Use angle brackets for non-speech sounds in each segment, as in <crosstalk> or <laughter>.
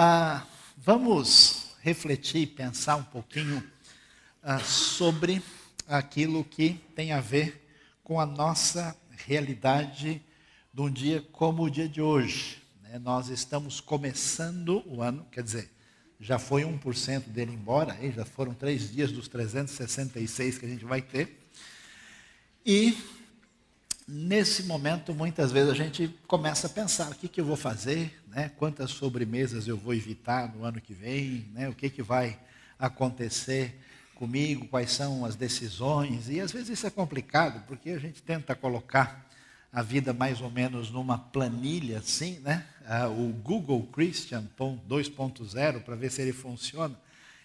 Ah, vamos refletir e pensar um pouquinho ah, sobre aquilo que tem a ver com a nossa realidade de um dia como o dia de hoje. Né? Nós estamos começando o ano, quer dizer, já foi 1% dele embora, aí já foram três dias dos 366 que a gente vai ter. E nesse momento, muitas vezes a gente começa a pensar: o que, que eu vou fazer, né? quantas sobremesas eu vou evitar no ano que vem, né? o que, que vai acontecer comigo, quais são as decisões. E às vezes isso é complicado, porque a gente tenta colocar a vida mais ou menos numa planilha assim, né? Ah, o Google Christian 2.0 para ver se ele funciona.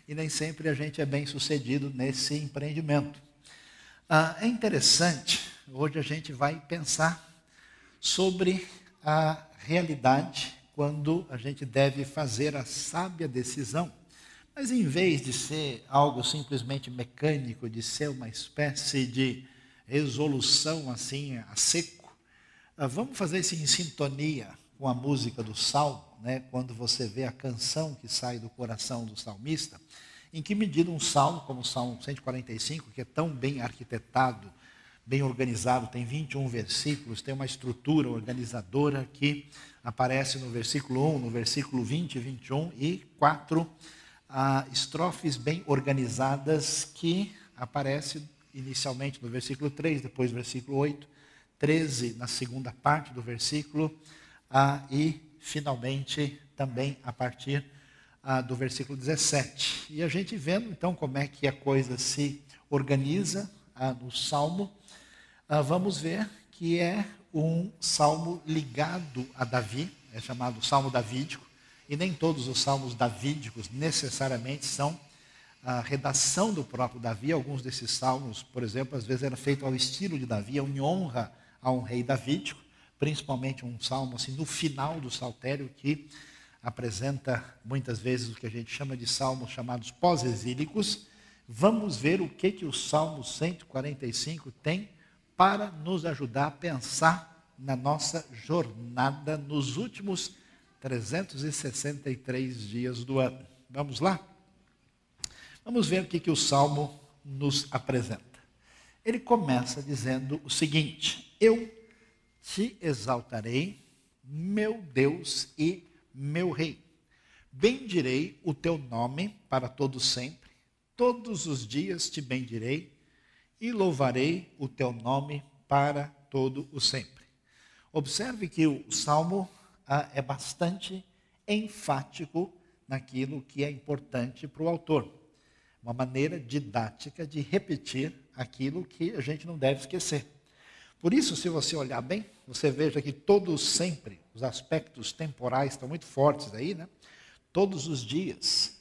E nem sempre a gente é bem sucedido nesse empreendimento. Ah, é interessante, hoje a gente vai pensar sobre a realidade quando a gente deve fazer a sábia decisão. Mas em vez de ser algo simplesmente mecânico, de ser uma espécie de resolução assim a seco, ah, vamos fazer isso em sintonia com a música do Salmo, né? quando você vê a canção que sai do coração do salmista. Em que medida um salmo, como o Salmo 145, que é tão bem arquitetado, bem organizado, tem 21 versículos, tem uma estrutura organizadora que aparece no versículo 1, no versículo 20 e 21, e quatro ah, estrofes bem organizadas que aparecem inicialmente no versículo 3, depois versículo 8, 13, na segunda parte do versículo, ah, e finalmente também a partir ah, do versículo 17. E a gente vendo então como é que a coisa se organiza ah, no salmo, ah, vamos ver que é um salmo ligado a Davi, é chamado salmo davídico, e nem todos os salmos davídicos necessariamente são a redação do próprio Davi. Alguns desses salmos, por exemplo, às vezes era feito ao estilo de Davi, em honra a um rei davídico, principalmente um salmo assim no final do saltério que apresenta muitas vezes o que a gente chama de salmos chamados pós-exílicos. Vamos ver o que que o Salmo 145 tem para nos ajudar a pensar na nossa jornada nos últimos 363 dias do ano. Vamos lá? Vamos ver o que, que o Salmo nos apresenta. Ele começa dizendo o seguinte: eu te exaltarei, meu Deus e meu Rei. Bendirei o teu nome para todo sempre. Todos os dias te bendirei e louvarei o teu nome para todo o sempre. Observe que o salmo ah, é bastante enfático naquilo que é importante para o autor. Uma maneira didática de repetir aquilo que a gente não deve esquecer. Por isso, se você olhar bem, você veja que todos sempre, os aspectos temporais estão muito fortes aí, né? Todos os dias,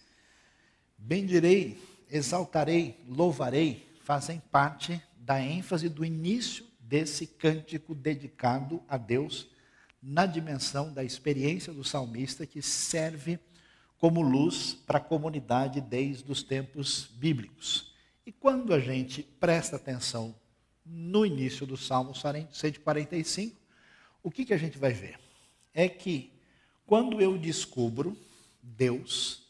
bendirei, exaltarei, louvarei, fazem parte da ênfase do início desse cântico dedicado a Deus na dimensão da experiência do salmista que serve como luz para a comunidade desde os tempos bíblicos. E quando a gente presta atenção no início do Salmo 145, o que, que a gente vai ver? É que quando eu descubro Deus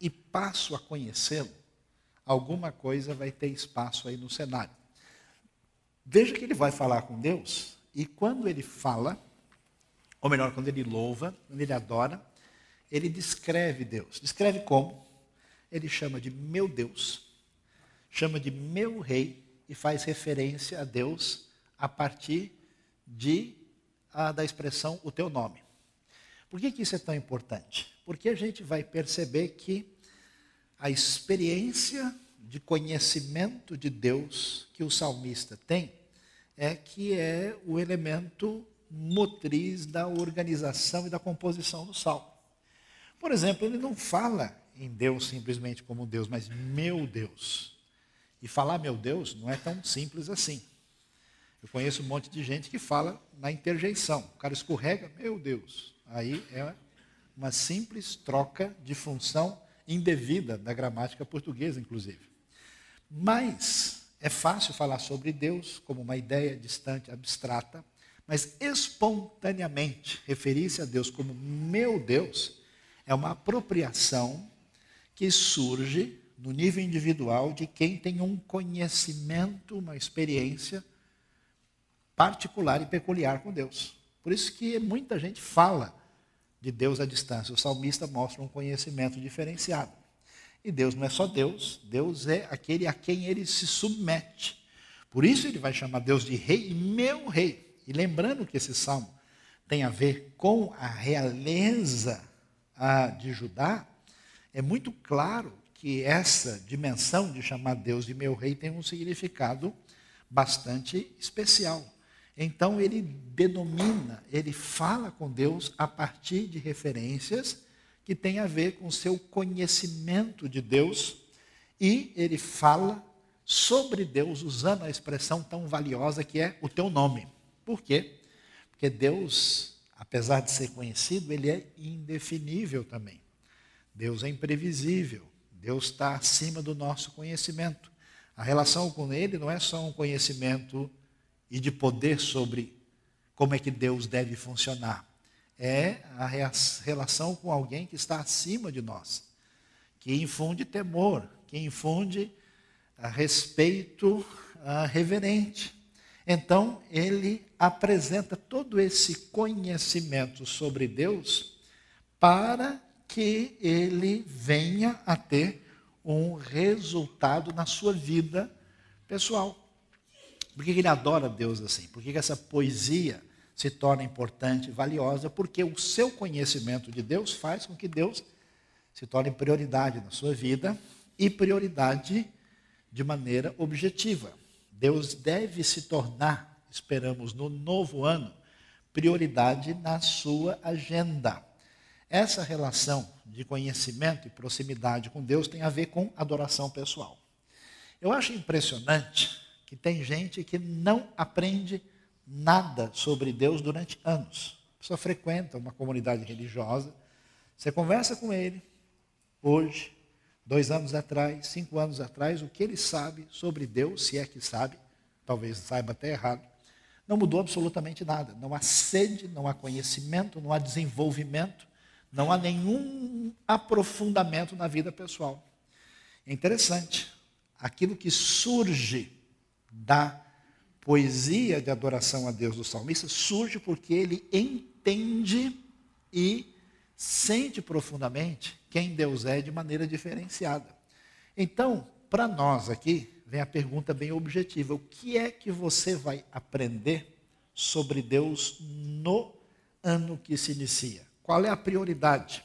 e passo a conhecê-lo, alguma coisa vai ter espaço aí no cenário. Veja que ele vai falar com Deus, e quando ele fala, ou melhor, quando ele louva, quando ele adora, ele descreve Deus. Descreve como? Ele chama de meu Deus, chama de meu rei e faz referência a Deus a partir de, a, da expressão o teu nome. Por que, que isso é tão importante? Porque a gente vai perceber que a experiência de conhecimento de Deus que o salmista tem é que é o elemento motriz da organização e da composição do salmo. Por exemplo, ele não fala em Deus simplesmente como Deus, mas meu Deus. E falar meu Deus não é tão simples assim. Eu conheço um monte de gente que fala na interjeição. O cara escorrega, meu Deus. Aí é uma simples troca de função indevida da gramática portuguesa, inclusive. Mas é fácil falar sobre Deus como uma ideia distante, abstrata, mas espontaneamente referir-se a Deus como meu Deus É uma apropriação que surge no nível individual de quem tem um conhecimento, uma experiência particular e peculiar com Deus. Por isso que muita gente fala de Deus à distância. O salmista mostra um conhecimento diferenciado. E Deus não é só Deus, Deus é aquele a quem ele se submete. Por isso ele vai chamar Deus de rei e meu rei. E lembrando que esse salmo tem a ver com a realeza de Judá, é muito claro que essa dimensão de chamar Deus de meu rei tem um significado bastante especial. Então ele denomina, ele fala com Deus a partir de referências que têm a ver com seu conhecimento de Deus e ele fala sobre Deus usando a expressão tão valiosa que é o teu nome. Por quê? Porque Deus, apesar de ser conhecido, ele é indefinível também. Deus é imprevisível. Deus está acima do nosso conhecimento. A relação com Ele não é só um conhecimento e de poder sobre como é que Deus deve funcionar. É a relação com alguém que está acima de nós, que infunde temor, que infunde a respeito a reverente. Então, ele apresenta todo esse conhecimento sobre Deus para que ele venha a ter um resultado na sua vida pessoal. Por que ele adora Deus assim? Por que essa poesia se torna importante valiosa? Porque o seu conhecimento de Deus faz com que Deus se torne prioridade na sua vida e prioridade de maneira objetiva. Deus deve se tornar, esperamos no novo ano, prioridade na sua agenda. Essa relação de conhecimento e proximidade com Deus tem a ver com adoração pessoal. Eu acho impressionante que tem gente que não aprende nada sobre Deus durante anos. A pessoa frequenta uma comunidade religiosa, você conversa com ele, hoje, dois anos atrás, cinco anos atrás, o que ele sabe sobre Deus, se é que sabe, talvez saiba até errado, não mudou absolutamente nada. Não há sede, não há conhecimento, não há desenvolvimento não há nenhum aprofundamento na vida pessoal. É interessante. Aquilo que surge da poesia de adoração a Deus do salmista surge porque ele entende e sente profundamente quem Deus é de maneira diferenciada. Então, para nós aqui, vem a pergunta bem objetiva: o que é que você vai aprender sobre Deus no ano que se inicia? Qual é a prioridade?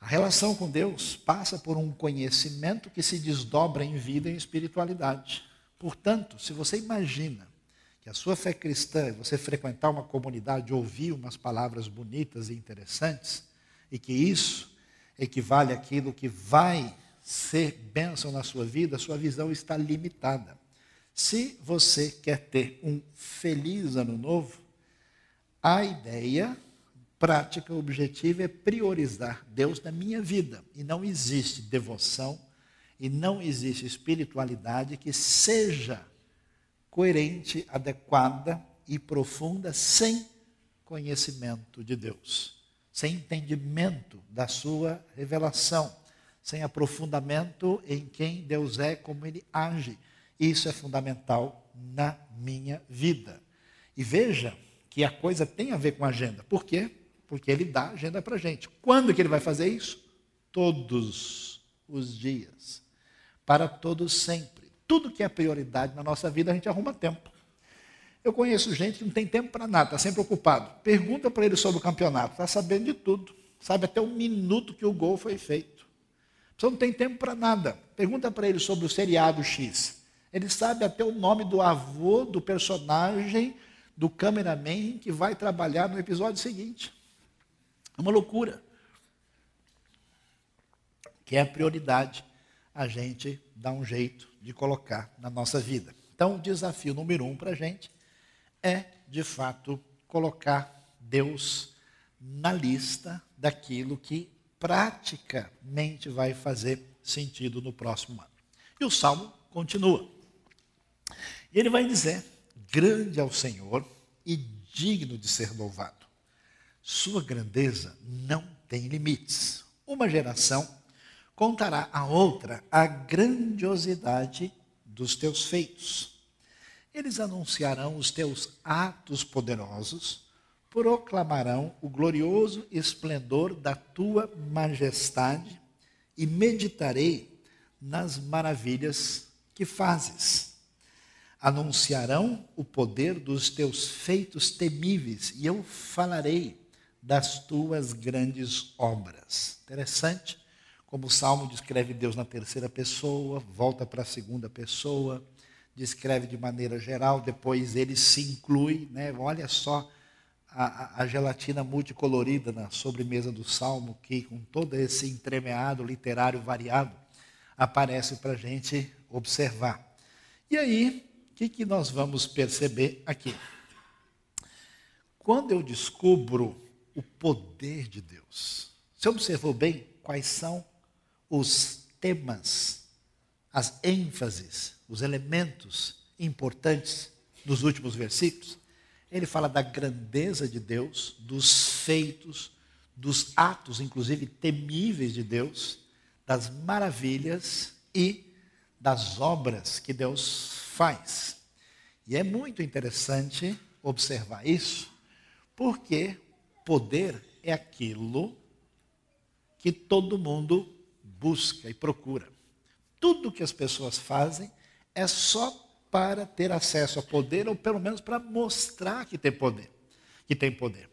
A relação com Deus passa por um conhecimento que se desdobra em vida e em espiritualidade. Portanto, se você imagina que a sua fé cristã é você frequentar uma comunidade, ouvir umas palavras bonitas e interessantes, e que isso equivale àquilo que vai ser bênção na sua vida, a sua visão está limitada. Se você quer ter um feliz ano novo, a ideia prática objetiva é priorizar Deus na minha vida. E não existe devoção e não existe espiritualidade que seja coerente, adequada e profunda sem conhecimento de Deus, sem entendimento da sua revelação, sem aprofundamento em quem Deus é, como ele age. Isso é fundamental na minha vida. E veja que a coisa tem a ver com agenda. Por quê? Porque ele dá agenda para a gente. Quando que ele vai fazer isso? Todos os dias. Para todos sempre. Tudo que é prioridade na nossa vida, a gente arruma tempo. Eu conheço gente que não tem tempo para nada, está sempre ocupado. Pergunta para ele sobre o campeonato, está sabendo de tudo. Sabe até o minuto que o gol foi feito. Você não tem tempo para nada. Pergunta para ele sobre o seriado X. Ele sabe até o nome do avô do personagem, do cameraman que vai trabalhar no episódio seguinte. É uma loucura. Que é a prioridade a gente dar um jeito de colocar na nossa vida. Então, o desafio número um para a gente é, de fato, colocar Deus na lista daquilo que praticamente vai fazer sentido no próximo ano. E o salmo continua. E ele vai dizer: Grande é o Senhor e digno de ser louvado sua grandeza não tem limites. Uma geração contará a outra a grandiosidade dos teus feitos. Eles anunciarão os teus atos poderosos, proclamarão o glorioso esplendor da tua majestade e meditarei nas maravilhas que fazes. Anunciarão o poder dos teus feitos temíveis e eu falarei das tuas grandes obras. Interessante como o salmo descreve Deus na terceira pessoa, volta para a segunda pessoa, descreve de maneira geral, depois ele se inclui, né? olha só a, a, gelatina multicolorida na sobremesa do salmo, que com todo esse entremeado literário variado, aparece para a gente observar. E aí, o que, que nós vamos perceber aqui? Quando eu descubro o poder de Deus, você observou bem quais são os temas, as ênfases, os elementos importantes dos últimos versículos? Ele fala da grandeza de Deus, dos feitos, dos atos, inclusive temíveis de Deus, das maravilhas e das obras que Deus faz. E é muito interessante observar isso, porque poder é aquilo que todo mundo busca e procura. Tudo que as pessoas fazem é só para ter acesso ao poder, ou pelo menos para mostrar que tem poder. Que tem poder.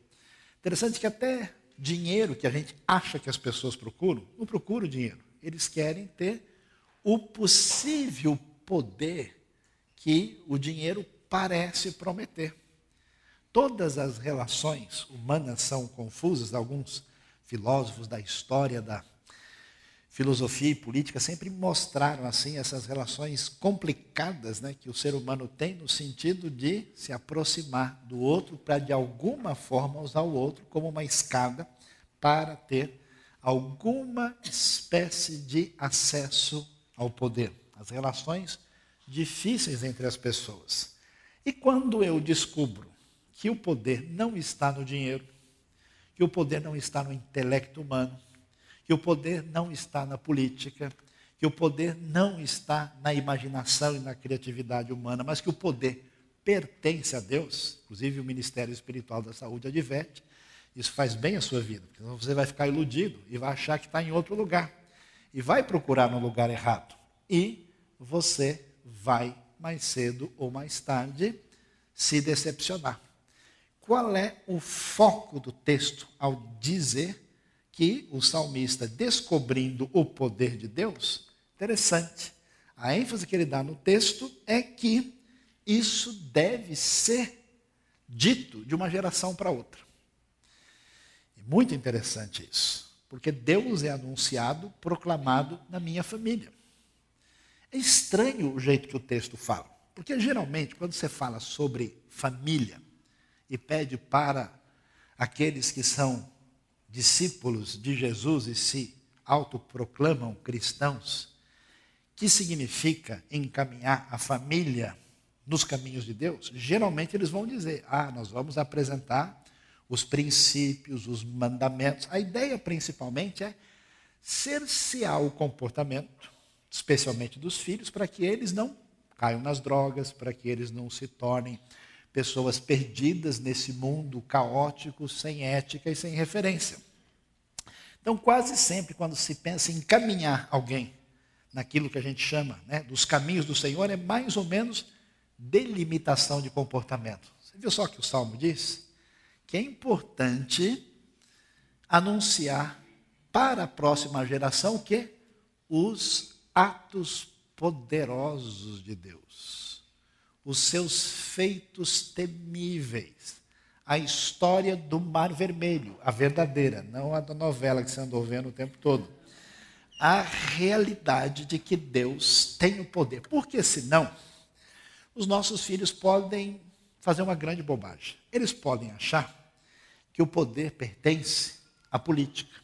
Interessante que até dinheiro que a gente acha que as pessoas procuram, não procuram dinheiro. Eles querem ter o possível poder que o dinheiro parece prometer. Todas as relações humanas são confusas, alguns filósofos da história da filosofia e política sempre mostraram assim essas relações complicadas né, que o ser humano tem no sentido de se aproximar do outro para de alguma forma usar o outro como uma escada para ter alguma espécie de acesso ao poder. As relações difíceis entre as pessoas. E quando eu descubro que o poder não está no dinheiro, que o poder não está no intelecto humano, que o poder não está na política, que o poder não está na imaginação e na criatividade humana, mas que o poder pertence a Deus, inclusive o Ministério Espiritual da Saúde adverte, isso faz bem a sua vida, porque você vai ficar iludido e vai achar que está em outro lugar, e vai procurar no lugar errado, e você vai, mais cedo ou mais tarde, se decepcionar. Qual é o foco do texto ao dizer que o salmista, descobrindo o poder de Deus, interessante, a ênfase que ele dá no texto é que isso deve ser dito de uma geração para outra. E muito interessante isso, porque Deus é anunciado, proclamado na minha família. É estranho o jeito que o texto fala, porque geralmente, quando você fala sobre família e pede para aqueles que são discípulos de Jesus e se autoproclamam cristãos, que significa encaminhar a família nos caminhos de Deus, geralmente eles vão dizer: ah, nós vamos apresentar os princípios, os mandamentos. A ideia principalmente é cercear o comportamento, especialmente dos filhos, para que eles não caiam nas drogas, para que eles não se tornem pessoas perdidas nesse mundo caótico, sem ética e sem referência. Então, quase sempre, quando se pensa em encaminhar alguém naquilo que a gente chama né, dos caminhos do Senhor, é mais ou menos delimitação de comportamento. Você viu só que o Salmo diz? Que é importante anunciar para a próxima geração o que? Os atos poderosos de Deus os seus feitos temíveis. A história do Mar Vermelho, a verdadeira, não a da novela que você andou vendo o tempo todo. A realidade de que Deus tem o poder. Porque senão, os nossos filhos podem fazer uma grande bobagem. Eles podem achar que o poder pertence à política.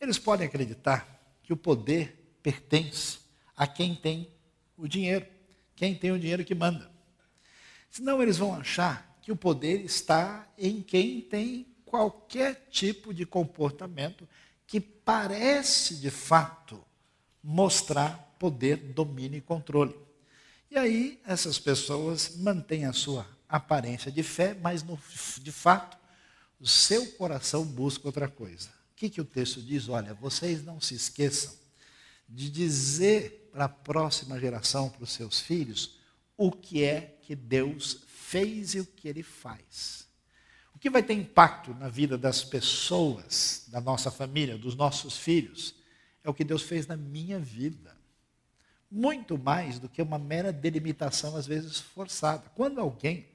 Eles podem acreditar que o poder pertence a quem tem o dinheiro quem tem o dinheiro que manda. Senão eles vão achar que o poder está em quem tem qualquer tipo de comportamento que parece de fato mostrar poder, domínio e controle. E aí essas pessoas mantêm a sua aparência de fé, mas no, de fato o seu coração busca outra coisa. O que, que o texto diz? Olha, vocês não se esqueçam de dizer para a próxima geração, para os seus filhos, o que é que Deus fez e o que ele faz. O que vai ter impacto na vida das pessoas, da nossa família, dos nossos filhos, é o que Deus fez na minha vida. Muito mais do que uma mera delimitação, às vezes forçada. Quando alguém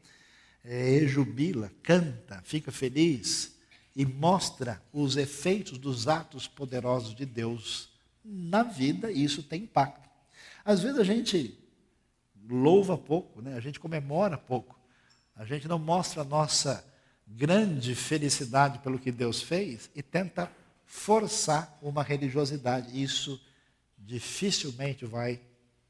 é, jubila, canta, fica feliz e mostra os efeitos dos atos poderosos de Deus na vida, isso tem impacto. Às vezes a gente louva pouco, né? a gente comemora pouco, a gente não mostra a nossa grande felicidade pelo que Deus fez e tenta forçar uma religiosidade. Isso dificilmente vai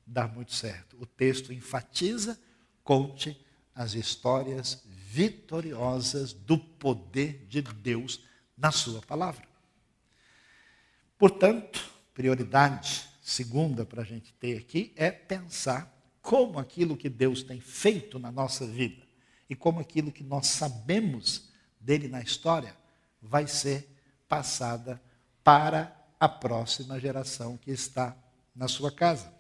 dar muito certo. O texto enfatiza, conte as histórias vitoriosas do poder de Deus na sua palavra. Portanto, prioridade segunda para a gente ter aqui é pensar como aquilo que Deus tem feito na nossa vida e como aquilo que nós sabemos dele na história vai ser passada para a próxima geração que está na sua casa.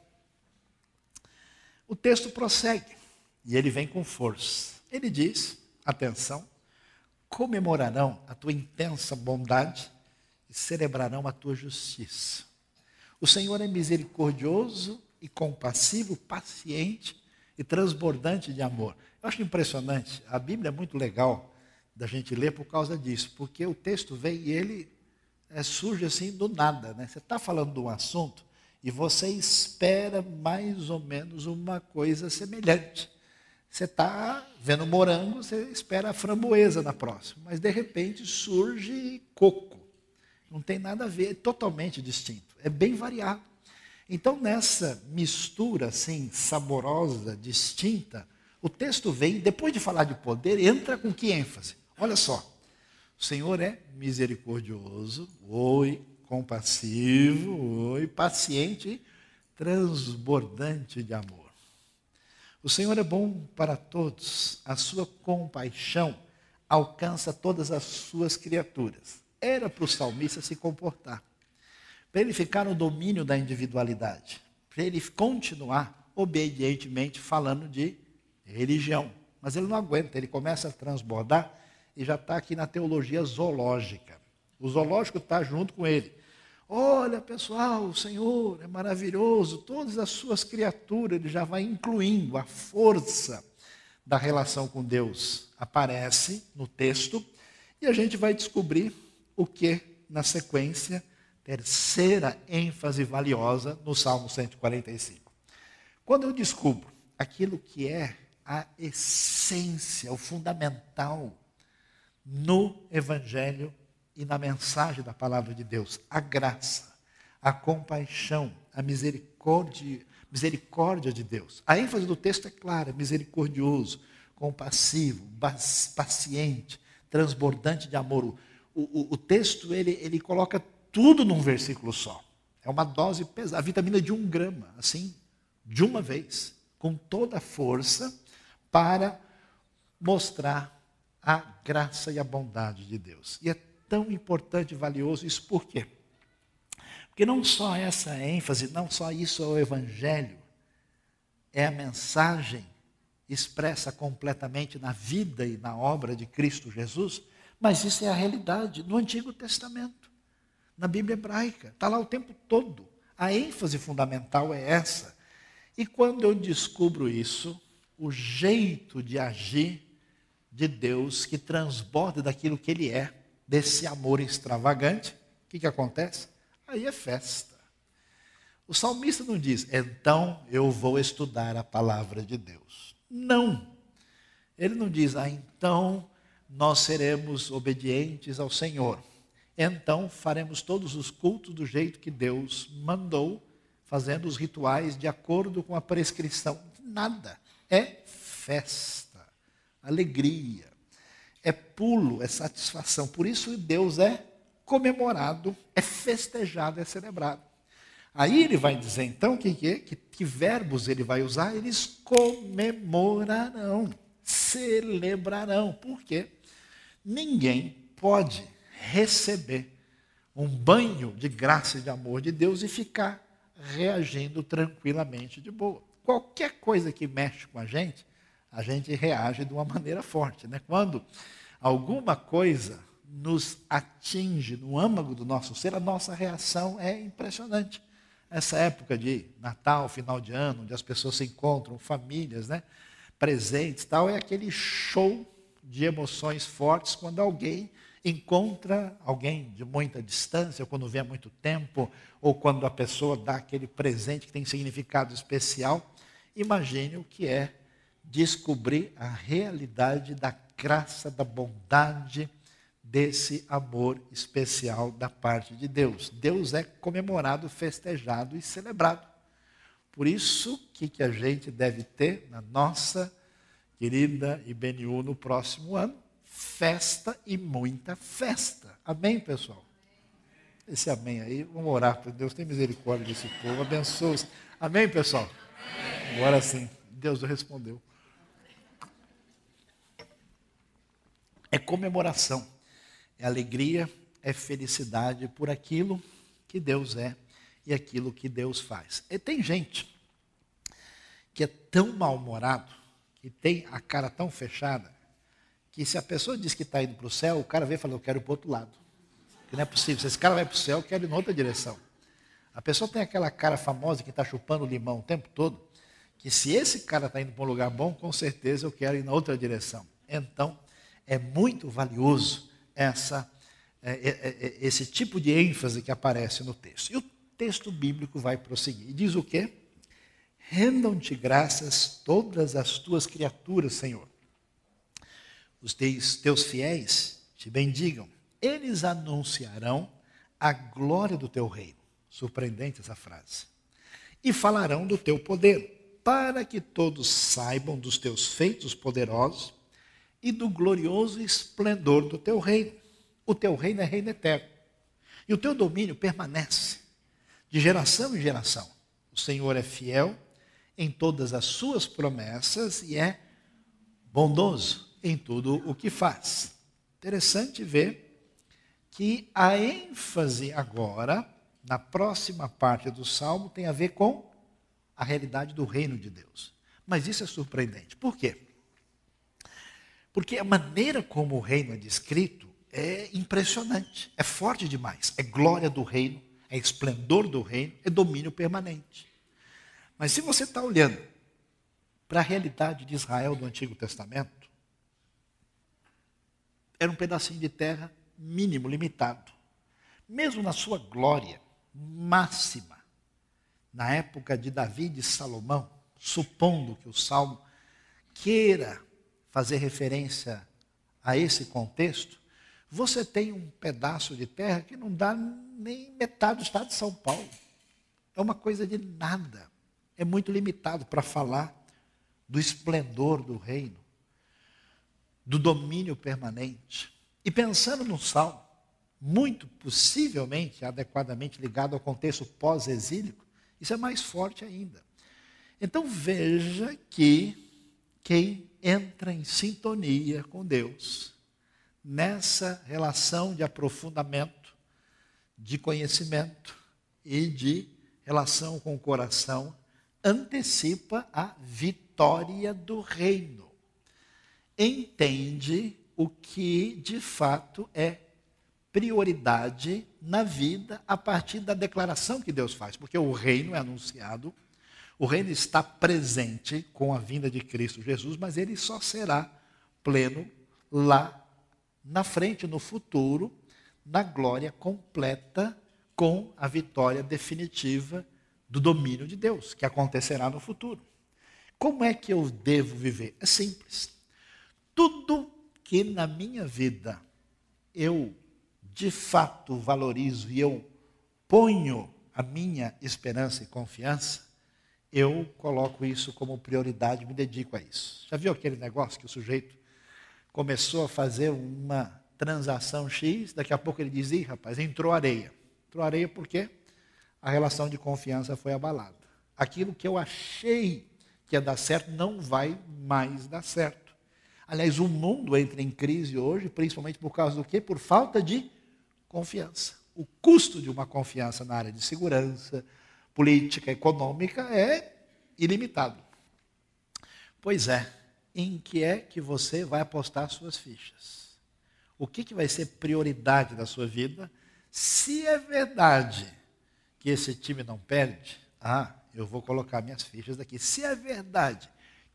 O texto prossegue e ele vem com força. Ele diz: atenção, comemorarão a tua intensa bondade e celebrarão a tua justiça. O Senhor é misericordioso e compassivo, paciente e transbordante de amor. Eu acho impressionante, a Bíblia é muito legal da gente ler por causa disso, porque o texto vem e ele é, surge assim do nada. Né? Você está falando de um assunto e você espera mais ou menos uma coisa semelhante. Você está vendo morango, você espera a framboesa na próxima, mas de repente surge coco. Não tem nada a ver, é totalmente distinto, é bem variado. Então, nessa mistura assim, saborosa, distinta, o texto vem, depois de falar de poder, entra com que ênfase? Olha só. O Senhor é misericordioso, oi, compassivo, oi, paciente, transbordante de amor. O Senhor é bom para todos, a sua compaixão alcança todas as suas criaturas. Era para o salmista se comportar para ele ficar no domínio da individualidade, para ele continuar obedientemente falando de religião. Mas ele não aguenta, ele começa a transbordar e já está aqui na teologia zoológica. O zoológico está junto com ele. Olha, pessoal, o Senhor é maravilhoso, todas as suas criaturas, ele já vai incluindo a força da relação com Deus. Aparece no texto e a gente vai descobrir o que na sequência terceira ênfase valiosa no Salmo 145. Quando eu descubro aquilo que é a essência, o fundamental no Evangelho e na mensagem da palavra de Deus, a graça, a compaixão, a misericórdia, misericórdia de Deus. A ênfase do texto é clara: misericordioso, compassivo, paciente, transbordante de amor. O, o, o texto ele, ele coloca tudo num versículo só. É uma dose pesada, a vitamina de um grama, assim, de uma vez, com toda a força, para mostrar a graça e a bondade de Deus. E é tão importante e valioso isso por quê? Porque não só essa ênfase, não só isso é o Evangelho, é a mensagem expressa completamente na vida e na obra de Cristo Jesus, mas isso é a realidade no Antigo Testamento na Bíblia hebraica. Está lá o tempo todo. A ênfase fundamental é essa. E quando eu descubro isso, o jeito de agir de Deus que transborda daquilo que Ele é, desse amor extravagante, o que, que acontece? Aí é festa. O salmista não diz, então eu vou estudar a palavra de Deus. Não. Ele não diz, ah, então nós seremos obedientes ao Senhor então faremos todos os cultos do jeito que Deus mandou, fazendo os rituais de acordo com a prescrição. Nada. É festa, alegria. é pulo, é satisfação. Por isso Deus é comemorado, é festejado, é celebrado. Aí ele vai dizer então que, que, que, verbos ele vai usar? Eles comemorarão, celebrarão. Por quê? Ninguém pode receber um banho de graça e de amor de Deus e ficar reagindo tranquilamente de boa. Qualquer coisa que mexe com a gente, a gente reage de uma maneira forte. Né? Quando alguma coisa nos atinge no âmago do nosso ser, a nossa reação é impressionante. Essa época de Natal, final de ano, onde as pessoas se encontram, famílias, né? presentes, tal, é aquele show de emoções fortes quando alguém encontra alguém de muita distância, ou quando vê há muito tempo, ou quando a pessoa dá aquele presente que tem significado especial. Imagine o que é descobrir a realidade da graça, da bondade, desse amor especial da parte de Deus. Deus é comemorado, festejado e celebrado. Por isso, o que, que a gente deve ter na nossa querida IBNU no próximo ano? Festa e muita festa. Amém, pessoal? Esse amém aí, vamos orar para Deus, tem misericórdia desse povo, abençoe. -os. Amém, pessoal? Amém. Agora sim, Deus respondeu. É comemoração é alegria, é felicidade por aquilo que Deus é e aquilo que Deus faz. E tem gente que é tão mal-humorado, que tem a cara tão fechada, que se a pessoa diz que está indo para o céu, o cara vem e fala, eu quero ir para o outro lado. Que não é possível. Se esse cara vai para o céu, eu quero ir em outra direção. A pessoa tem aquela cara famosa que está chupando limão o tempo todo, que se esse cara está indo para um lugar bom, com certeza eu quero ir na outra direção. Então, é muito valioso essa, é, é, é, esse tipo de ênfase que aparece no texto. E o texto bíblico vai prosseguir. E diz o quê? Rendam-te graças todas as tuas criaturas, Senhor. Os teus, fiéis te bendigam. Eles anunciarão a glória do teu reino. Surpreendente essa frase. E falarão do teu poder, para que todos saibam dos teus feitos poderosos e do glorioso esplendor do teu reino. O teu reino é reino eterno. E o teu domínio permanece de geração em geração. O Senhor é fiel em todas as suas promessas e é bondoso em tudo o que faz. Interessante ver que a ênfase agora, na próxima parte do salmo, tem a ver com a realidade do reino de Deus. Mas isso é surpreendente. Por quê? Porque a maneira como o reino é descrito é impressionante, é forte demais. É glória do reino, é esplendor do reino, é domínio permanente. Mas se você está olhando para a realidade de Israel do Antigo Testamento, era um pedacinho de terra mínimo, limitado. Mesmo na sua glória máxima, na época de Davi e Salomão, supondo que o salmo queira fazer referência a esse contexto, você tem um pedaço de terra que não dá nem metade do estado de São Paulo. É uma coisa de nada. É muito limitado para falar do esplendor do reino, do domínio permanente. E pensando no salmo, muito possivelmente, adequadamente ligado ao contexto pós-exílico, isso é mais forte ainda. Então veja que quem entra em sintonia com Deus, nessa relação de aprofundamento, de conhecimento e de relação com o coração, antecipa a vitória do reino. Entende o que de fato é prioridade na vida a partir da declaração que Deus faz, porque o reino é anunciado o reino está presente com a vinda de Cristo Jesus, mas ele só será pleno lá na frente, no futuro, na glória completa, com a vitória definitiva do domínio de Deus, que acontecerá no futuro. Como é que eu devo viver? É simples. Tudo que na minha vida eu de fato valorizo e eu ponho a minha esperança e confiança, eu coloco isso como prioridade, me dedico a isso. Já viu aquele negócio que o sujeito começou a fazer uma transação X, daqui a pouco ele diz: Ih, rapaz, entrou areia. Entrou areia por quê? A relação de confiança foi abalada. Aquilo que eu achei que ia dar certo não vai mais dar certo. Aliás, o mundo entra em crise hoje, principalmente por causa do quê? Por falta de confiança. O custo de uma confiança na área de segurança, política, econômica é ilimitado. Pois é, em que é que você vai apostar suas fichas? O que, que vai ser prioridade da sua vida? Se é verdade que esse time não perde, ah, eu vou colocar minhas fichas daqui. Se é verdade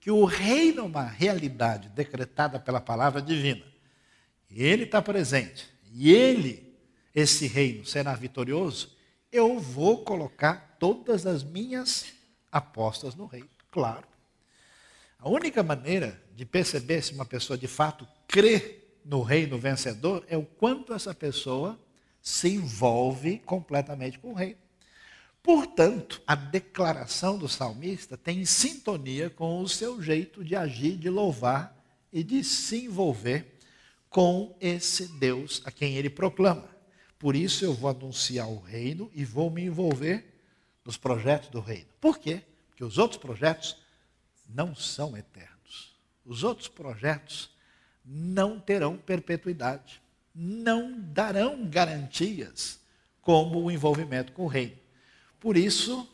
que o reino é uma realidade decretada pela palavra divina, ele está presente, e ele, esse reino, será vitorioso, eu vou colocar todas as minhas apostas no reino. Claro. A única maneira de perceber se uma pessoa de fato crê no reino vencedor é o quanto essa pessoa se envolve completamente com o reino. Portanto, a declaração do salmista tem sintonia com o seu jeito de agir, de louvar e de se envolver com esse Deus a quem ele proclama. Por isso eu vou anunciar o reino e vou me envolver nos projetos do reino. Por quê? Porque os outros projetos não são eternos. Os outros projetos não terão perpetuidade, não darão garantias como o envolvimento com o reino. Por isso,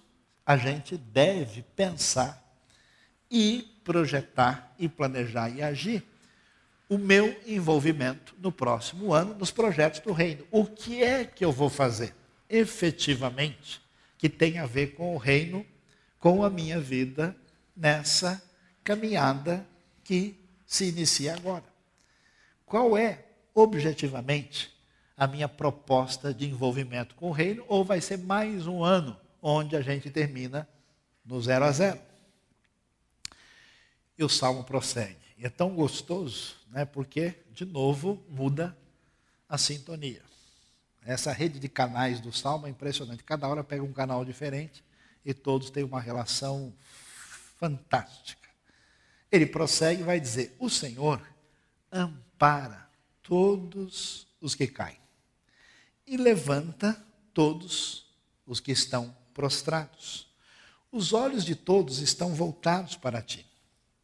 a gente deve pensar e projetar e planejar e agir o meu envolvimento no próximo ano nos projetos do reino. O que é que eu vou fazer efetivamente que tem a ver com o reino, com a minha vida nessa caminhada que se inicia agora? Qual é objetivamente a minha proposta de envolvimento com o reino, ou vai ser mais um ano onde a gente termina no zero a zero. E o salmo prossegue. E é tão gostoso, né, porque, de novo, muda a sintonia. Essa rede de canais do salmo é impressionante. Cada hora pega um canal diferente e todos têm uma relação fantástica. Ele prossegue e vai dizer: O Senhor ampara todos os que caem e levanta todos os que estão prostrados. Os olhos de todos estão voltados para ti,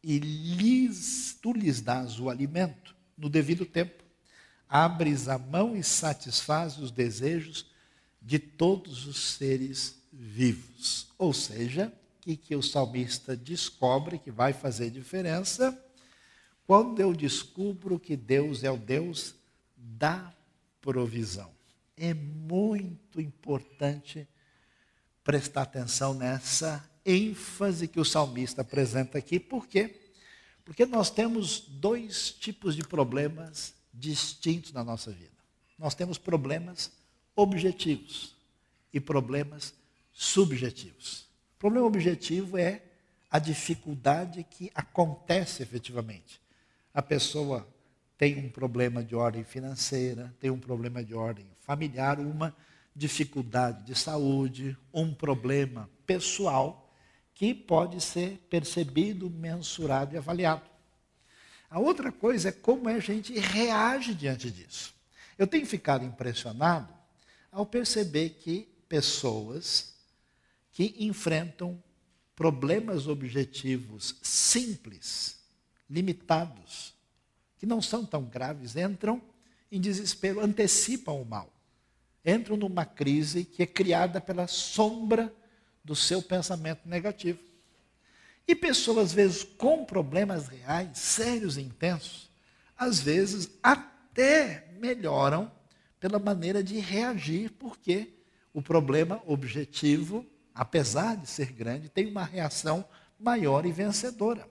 e lhes, tu lhes dás o alimento no devido tempo. Abres a mão e satisfazes os desejos de todos os seres vivos. Ou seja, o que, que o salmista descobre que vai fazer diferença? Quando eu descubro que Deus é o Deus da provisão é muito importante prestar atenção nessa ênfase que o salmista apresenta aqui. Por quê? Porque nós temos dois tipos de problemas distintos na nossa vida. Nós temos problemas objetivos e problemas subjetivos. O problema objetivo é a dificuldade que acontece efetivamente. A pessoa tem um problema de ordem financeira, tem um problema de ordem familiar, uma dificuldade de saúde, um problema pessoal que pode ser percebido, mensurado e avaliado. A outra coisa é como a gente reage diante disso. Eu tenho ficado impressionado ao perceber que pessoas que enfrentam problemas objetivos simples, limitados, que não são tão graves, entram em desespero, antecipam o mal. Entram numa crise que é criada pela sombra do seu pensamento negativo. E pessoas, às vezes, com problemas reais, sérios e intensos, às vezes até melhoram pela maneira de reagir, porque o problema objetivo, apesar de ser grande, tem uma reação maior e vencedora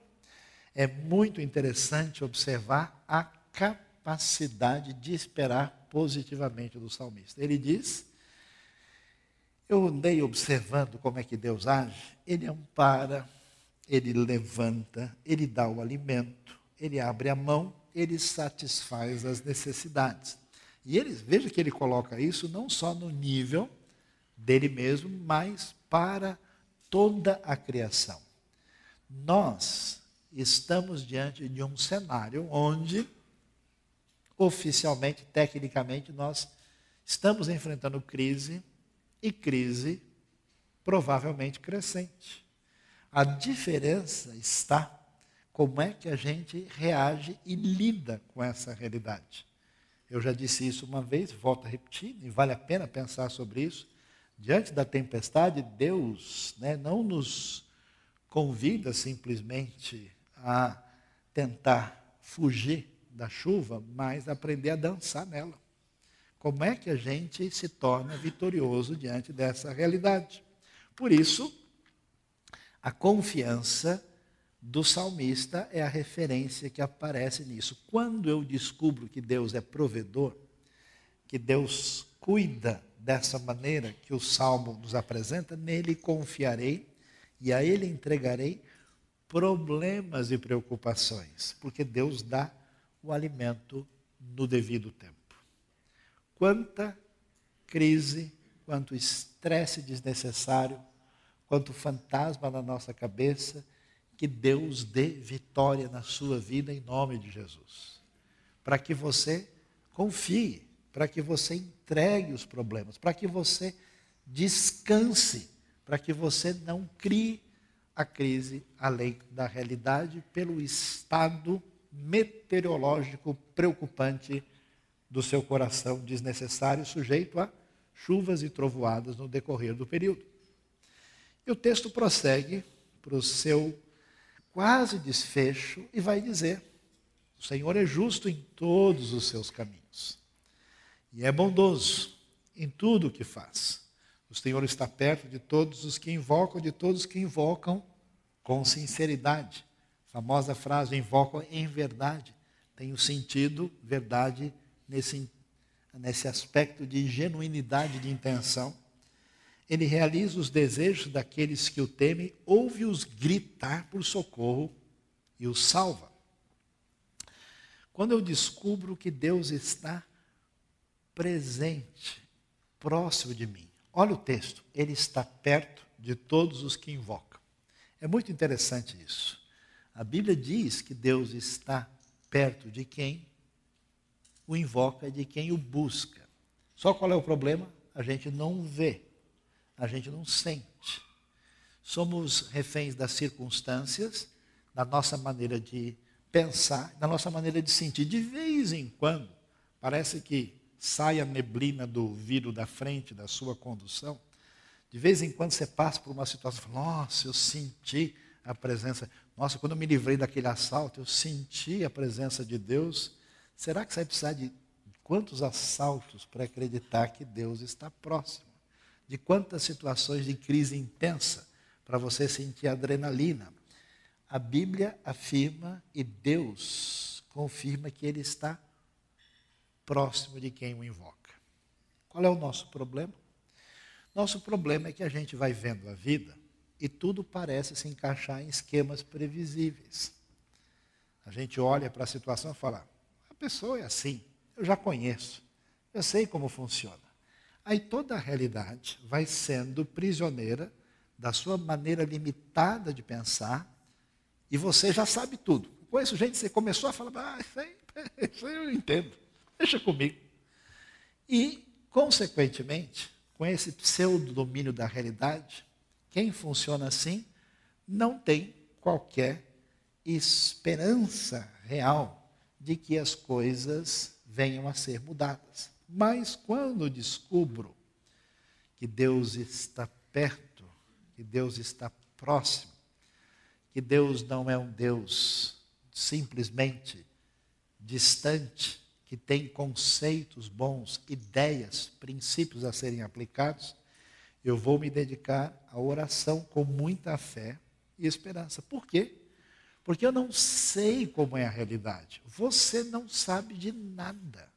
é muito interessante observar a capacidade de esperar positivamente do salmista. Ele diz: Eu andei observando como é que Deus age, ele ampara, ele levanta, ele dá o alimento, ele abre a mão, ele satisfaz as necessidades. E ele, veja que ele coloca isso não só no nível dele mesmo, mas para toda a criação. Nós estamos diante de um cenário onde oficialmente, tecnicamente, nós estamos enfrentando crise e crise provavelmente crescente. A diferença está como é que a gente reage e lida com essa realidade. Eu já disse isso uma vez, volto a repetir, e vale a pena pensar sobre isso. Diante da tempestade, Deus né, não nos convida simplesmente a tentar fugir da chuva, mas aprender a dançar nela. Como é que a gente se torna vitorioso diante dessa realidade? Por isso, a confiança do salmista é a referência que aparece nisso. Quando eu descubro que Deus é provedor, que Deus cuida dessa maneira que o salmo nos apresenta, nele confiarei e a ele entregarei problemas e preocupações, porque Deus dá o alimento no devido tempo. Quanta crise, quanto estresse desnecessário, quanto fantasma na nossa cabeça, que Deus dê vitória na sua vida em nome de Jesus. Para que você confie, para que você entregue os problemas, para que você descanse, para que você não crie a crise além da realidade pelo estado meteorológico preocupante do seu coração desnecessário, sujeito a chuvas e trovoadas no decorrer do período. E o texto prossegue para o seu quase desfecho e vai dizer: O Senhor é justo em todos os seus caminhos e é bondoso em tudo o que faz. O Senhor está perto de todos os que invocam, de todos que invocam com sinceridade. A famosa frase invocam em verdade tem o sentido verdade nesse, nesse aspecto de genuinidade de intenção. Ele realiza os desejos daqueles que o temem, ouve-os gritar por socorro e os salva. Quando eu descubro que Deus está presente, próximo de mim. Olha o texto, ele está perto de todos os que invocam. É muito interessante isso. A Bíblia diz que Deus está perto de quem o invoca, de quem o busca. Só qual é o problema? A gente não vê, a gente não sente. Somos reféns das circunstâncias, da nossa maneira de pensar, da nossa maneira de sentir. De vez em quando, parece que sai a neblina do vidro da frente da sua condução. De vez em quando você passa por uma situação fala, nossa, eu senti a presença. Nossa, quando eu me livrei daquele assalto, eu senti a presença de Deus. Será que você vai precisar de quantos assaltos para acreditar que Deus está próximo? De quantas situações de crise intensa para você sentir adrenalina? A Bíblia afirma e Deus confirma que Ele está próximo de quem o invoca. Qual é o nosso problema? Nosso problema é que a gente vai vendo a vida e tudo parece se encaixar em esquemas previsíveis. A gente olha para a situação e fala: a pessoa é assim, eu já conheço, eu sei como funciona. Aí toda a realidade vai sendo prisioneira da sua maneira limitada de pensar e você já sabe tudo. Conheço gente, você começou a falar, ah, isso aí, <laughs> isso aí eu entendo. Deixa comigo. E, consequentemente, com esse pseudo-domínio da realidade, quem funciona assim não tem qualquer esperança real de que as coisas venham a ser mudadas. Mas quando descubro que Deus está perto, que Deus está próximo, que Deus não é um Deus simplesmente distante, que tem conceitos bons, ideias, princípios a serem aplicados, eu vou me dedicar à oração com muita fé e esperança. Por quê? Porque eu não sei como é a realidade. Você não sabe de nada.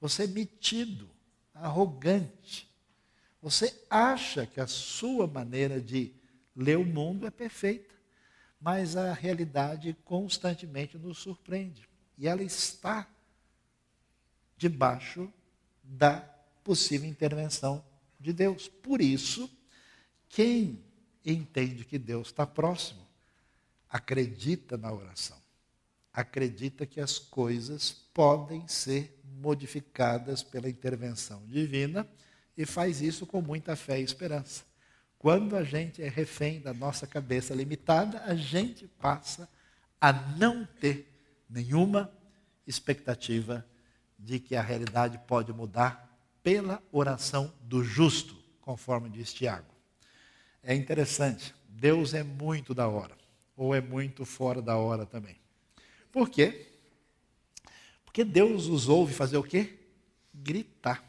Você é metido, arrogante. Você acha que a sua maneira de ler o mundo é perfeita, mas a realidade constantemente nos surpreende. E ela está debaixo da possível intervenção de Deus. Por isso, quem entende que Deus está próximo, acredita na oração. acredita que as coisas podem ser modificadas pela intervenção divina e faz isso com muita fé e esperança. Quando a gente é refém da nossa cabeça limitada, a gente passa a não ter nenhuma expectativa de que a realidade pode mudar pela oração do justo, conforme diz Tiago. É interessante, Deus é muito da hora, ou é muito fora da hora também. Por quê? Porque Deus os ouve fazer o quê? Gritar.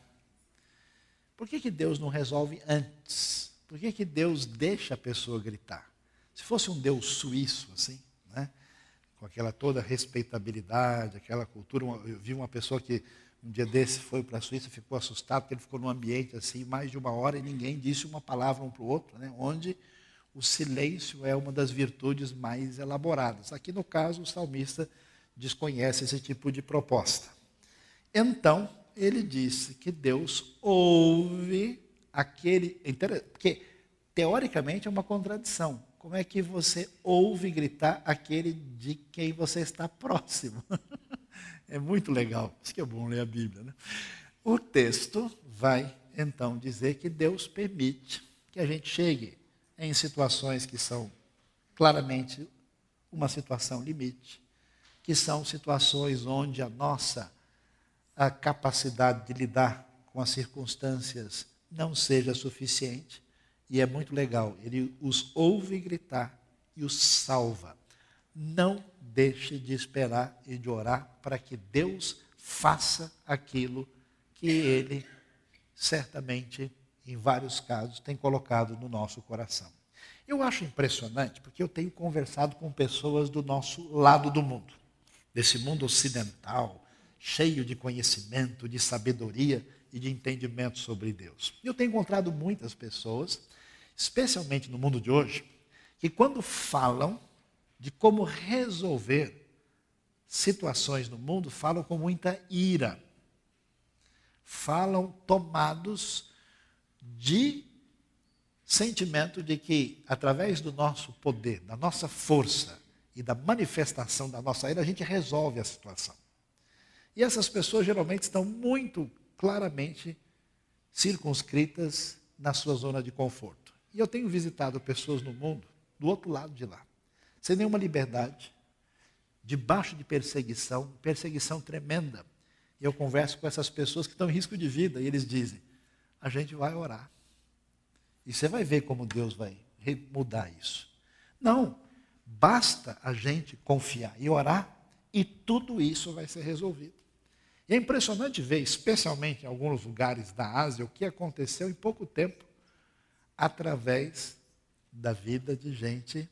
Por que, que Deus não resolve antes? Por que, que Deus deixa a pessoa gritar? Se fosse um Deus suíço, assim, né? Com aquela toda respeitabilidade, aquela cultura. Eu vi uma pessoa que um dia desse foi para a Suíça, ficou assustado, porque ele ficou num ambiente assim, mais de uma hora, e ninguém disse uma palavra um para o outro, né? onde o silêncio é uma das virtudes mais elaboradas. Aqui, no caso, o salmista desconhece esse tipo de proposta. Então, ele disse que Deus ouve aquele. Porque, teoricamente, é uma contradição. Como é que você ouve gritar aquele de quem você está próximo? <laughs> É muito legal. Isso que é bom ler a Bíblia. Né? O texto vai, então, dizer que Deus permite que a gente chegue em situações que são claramente uma situação limite, que são situações onde a nossa a capacidade de lidar com as circunstâncias não seja suficiente. E é muito legal, ele os ouve gritar e os salva. Não deixe de esperar e de orar para que Deus faça aquilo que Ele certamente, em vários casos, tem colocado no nosso coração. Eu acho impressionante porque eu tenho conversado com pessoas do nosso lado do mundo, desse mundo ocidental, cheio de conhecimento, de sabedoria e de entendimento sobre Deus. Eu tenho encontrado muitas pessoas, especialmente no mundo de hoje, que quando falam de como resolver situações no mundo, falam com muita ira. Falam tomados de sentimento de que, através do nosso poder, da nossa força e da manifestação da nossa ira, a gente resolve a situação. E essas pessoas geralmente estão muito claramente circunscritas na sua zona de conforto. E eu tenho visitado pessoas no mundo do outro lado de lá sem nenhuma liberdade, debaixo de perseguição, perseguição tremenda. E eu converso com essas pessoas que estão em risco de vida e eles dizem: a gente vai orar. E você vai ver como Deus vai mudar isso. Não, basta a gente confiar e orar e tudo isso vai ser resolvido. E é impressionante ver, especialmente em alguns lugares da Ásia, o que aconteceu em pouco tempo através da vida de gente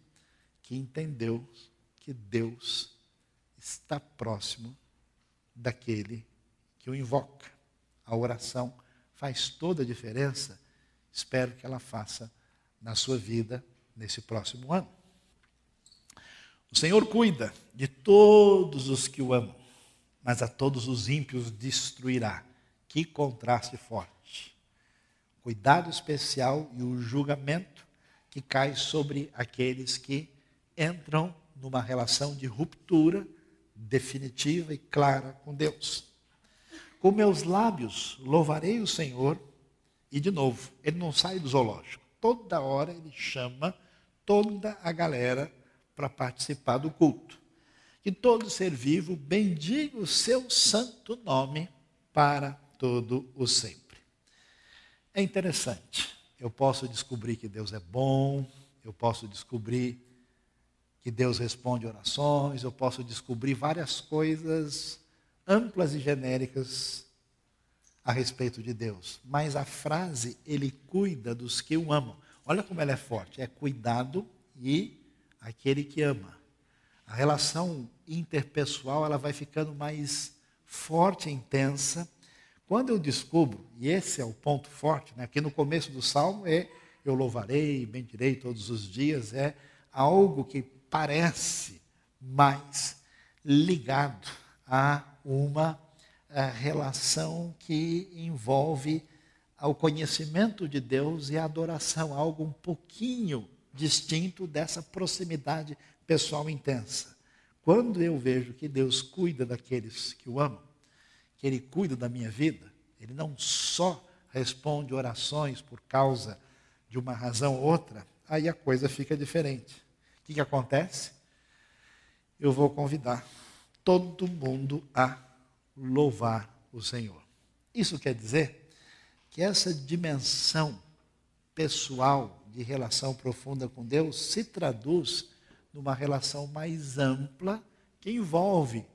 que entendeu que Deus está próximo daquele que o invoca. A oração faz toda a diferença. Espero que ela faça na sua vida nesse próximo ano. O Senhor cuida de todos os que o amam, mas a todos os ímpios destruirá. Que contraste forte. Cuidado especial e o julgamento que cai sobre aqueles que entram numa relação de ruptura definitiva e clara com Deus. Com meus lábios louvarei o Senhor, e de novo, ele não sai do zoológico. Toda hora ele chama toda a galera para participar do culto. Que todo ser vivo bendiga o seu santo nome para todo o sempre. É interessante. Eu posso descobrir que Deus é bom, eu posso descobrir que Deus responde orações, eu posso descobrir várias coisas amplas e genéricas a respeito de Deus. Mas a frase, ele cuida dos que o amam. Olha como ela é forte: é cuidado e aquele que ama. A relação interpessoal ela vai ficando mais forte e intensa. Quando eu descubro, e esse é o ponto forte, né, que no começo do salmo é eu louvarei, bendirei todos os dias, é algo que parece mais ligado a uma a relação que envolve ao conhecimento de Deus e a adoração, algo um pouquinho distinto dessa proximidade pessoal intensa. quando eu vejo que Deus cuida daqueles que o amam, que Ele cuida da minha vida, Ele não só responde orações por causa de uma razão ou outra, aí a coisa fica diferente. O que, que acontece? Eu vou convidar todo mundo a louvar o Senhor. Isso quer dizer que essa dimensão pessoal de relação profunda com Deus se traduz numa relação mais ampla que envolve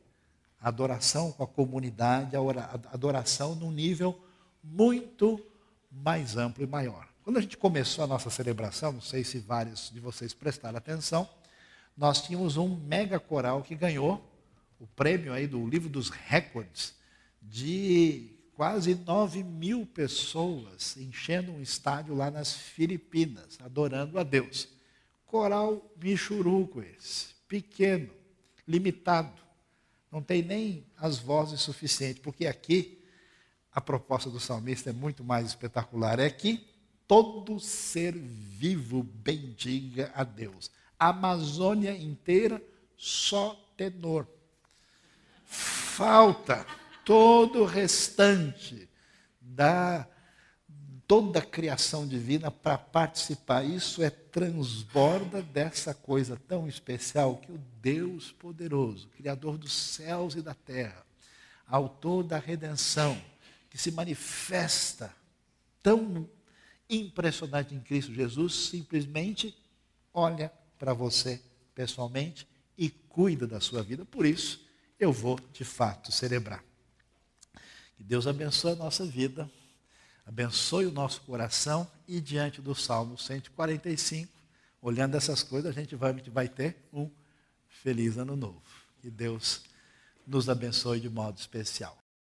a adoração com a comunidade, a adoração num nível muito mais amplo e maior. Quando a gente começou a nossa celebração, não sei se vários de vocês prestaram atenção, nós tínhamos um mega coral que ganhou o prêmio aí do livro dos recordes de quase 9 mil pessoas enchendo um estádio lá nas Filipinas, adorando a Deus. Coral michuruco esse, pequeno, limitado. Não tem nem as vozes suficientes, porque aqui a proposta do salmista é muito mais espetacular. É que todo ser vivo bendiga a Deus. A Amazônia inteira, só tenor. Falta todo o restante da toda a criação divina para participar. Isso é transborda dessa coisa tão especial que o Deus poderoso, criador dos céus e da terra, autor da redenção, que se manifesta tão impressionante em Cristo Jesus, simplesmente olha para você pessoalmente e cuida da sua vida. Por isso, eu vou de fato celebrar. Que Deus abençoe a nossa vida, abençoe o nosso coração e diante do Salmo 145, olhando essas coisas, a gente vai, vai ter um feliz ano novo. Que Deus nos abençoe de modo especial.